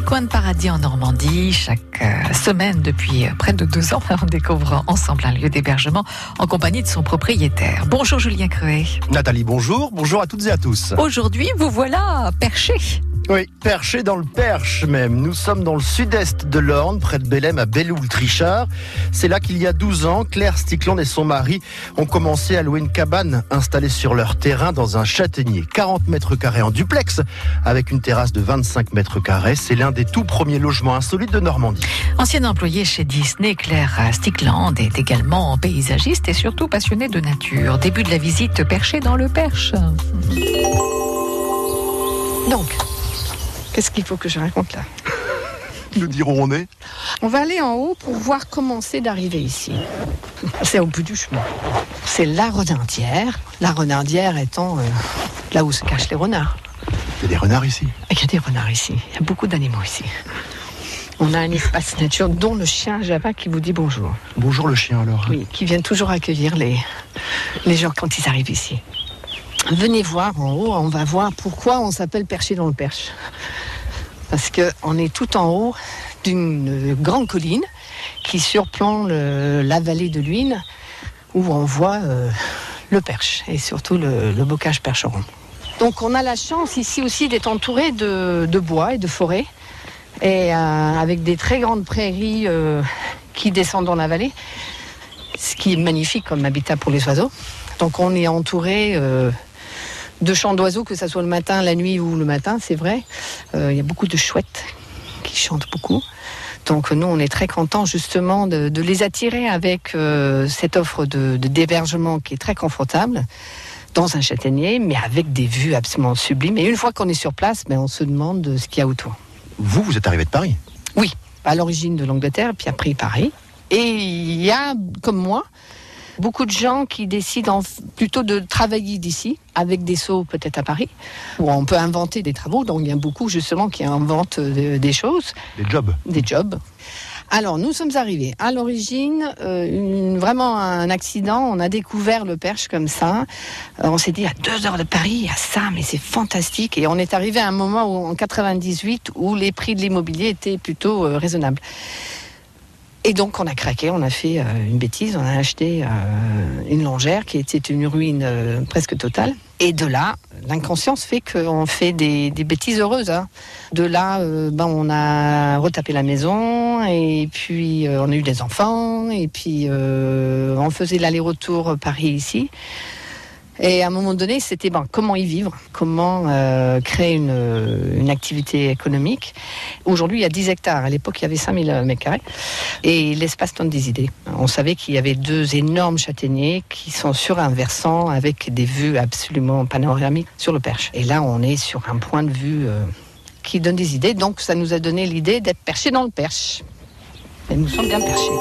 coin de paradis en Normandie. Chaque euh, semaine, depuis euh, près de deux ans, on découvre ensemble un lieu d'hébergement en compagnie de son propriétaire. Bonjour Julien Creuet. Nathalie, bonjour. Bonjour à toutes et à tous. Aujourd'hui, vous voilà perché. Oui, perché dans le Perche même. Nous sommes dans le sud-est de l'Orne, près de Bélem, à Belloul-Trichard. C'est là qu'il y a 12 ans, Claire Stickland et son mari ont commencé à louer une cabane installée sur leur terrain dans un châtaignier. 40 mètres carrés en duplex, avec une terrasse de 25 mètres carrés. C'est l'un des tout premiers logements insolites de Normandie. Ancienne employée chez Disney, Claire Stickland est également paysagiste et surtout passionnée de nature. Début de la visite perché dans le Perche. Donc, Qu'est-ce qu'il faut que je raconte là Nous dirons où on est. On va aller en haut pour voir comment c'est d'arriver ici. C'est au bout du chemin. C'est la renardière. La renardière étant euh, là où se cachent les renards. Il y a des renards ici. Il y a des renards ici. Il y a beaucoup d'animaux ici. On a un espace nature, dont le chien Java qui vous dit bonjour. Bonjour le chien alors. Oui, qui vient toujours accueillir les, les gens quand ils arrivent ici. Venez voir en haut, on va voir pourquoi on s'appelle Perché dans le Perche parce qu'on est tout en haut d'une grande colline qui surplombe la vallée de Luynes, où on voit euh, le perche et surtout le, bocage percheron. Donc on a la chance ici aussi d'être entouré de, bois et de forêts, et euh, avec des très grandes prairies euh, qui descendent dans la vallée, ce qui est magnifique comme habitat pour les oiseaux. Donc on est entouré de chants d'oiseaux, que ce soit le matin, la nuit ou le matin, c'est vrai. Euh, il y a beaucoup de chouettes qui chantent beaucoup. Donc nous, on est très contents justement de, les attirer avec euh, cette offre de d'hébergement qui est très confortable dans un châtaignier, mais avec des vues absolument sublimes. Et une fois qu'on est sur place, ben, on se demande ce qu'il y a autour. Vous, vous êtes arrivé de Paris? Oui, à l'origine de l'Angleterre, puis après Paris. Et il y a, comme moi, Beaucoup de gens qui décident plutôt de travailler d'ici, avec des sauts peut-être à Paris, où on peut inventer des travaux. Donc il y a beaucoup justement qui inventent euh, des choses. Des jobs. Des jobs. Alors, nous sommes arrivés. À l'origine, euh, vraiment un accident. On a découvert le Perche comme ça. Euh, on s'est dit, à deux heures de Paris, il y a ça, mais c'est fantastique. Et on est arrivé à un moment où, en 98 où les prix de l'immobilier étaient plutôt raisonnables. Et donc on a craqué, on a fait euh, une bêtise, on a acheté euh, une longère qui était une ruine euh, presque totale. Et de là, l'inconscience fait qu'on fait des, bêtises heureuses. Hein. De là, ben, on a retapé la maison et puis on a eu des enfants et puis on faisait l'aller-retour Paris ici. Et à un moment donné, c'était ben, comment y vivre, comment euh, créer une, une, activité économique? Aujourd'hui, il y a 10 hectares. À l'époque, il y avait 5000 mètres carrés. Et l'espace donne des idées. On savait qu'il y avait deux énormes châtaigniers qui sont sur un versant avec des vues absolument panoramiques sur le Perche. Et là, on est sur un point de vue euh, qui donne des idées. Donc, ça nous a donné l'idée d'être perchés dans le Perche. Et nous sommes bien perchés.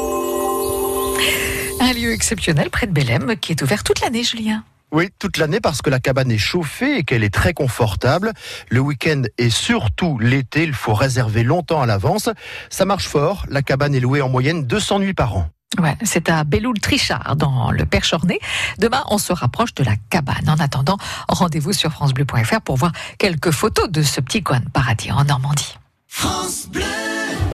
Un lieu exceptionnel près de Bélem qui est ouvert toute l'année, Julien. Oui, toute l'année parce que la cabane est chauffée et qu'elle est très confortable. Le week-end et surtout l'été, il faut réserver longtemps à l'avance. Ça marche fort. La cabane est louée en moyenne 200 nuits par an. Ouais, c'est à Belloul-Trichard, dans le Perche-Ornay. Demain, on se rapproche de la cabane. En attendant, rendez-vous sur francebleu.fr pour voir quelques photos de ce petit coin de paradis en Normandie. France Bleu